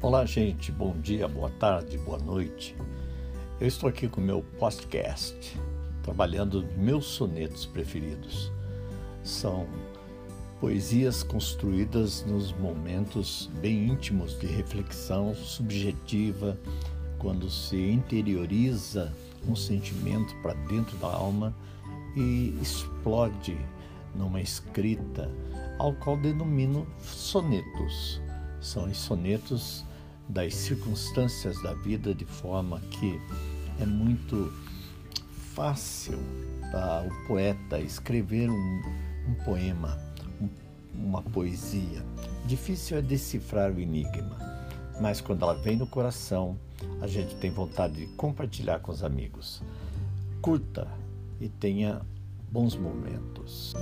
Olá, gente. Bom dia, boa tarde, boa noite. Eu estou aqui com o meu podcast, trabalhando meus sonetos preferidos. São poesias construídas nos momentos bem íntimos de reflexão subjetiva, quando se interioriza um sentimento para dentro da alma e explode numa escrita, ao qual denomino sonetos. São os sonetos das circunstâncias da vida de forma que é muito fácil para o poeta escrever um, um poema, um, uma poesia. Difícil é decifrar o enigma, mas quando ela vem no coração, a gente tem vontade de compartilhar com os amigos. Curta e tenha bons momentos.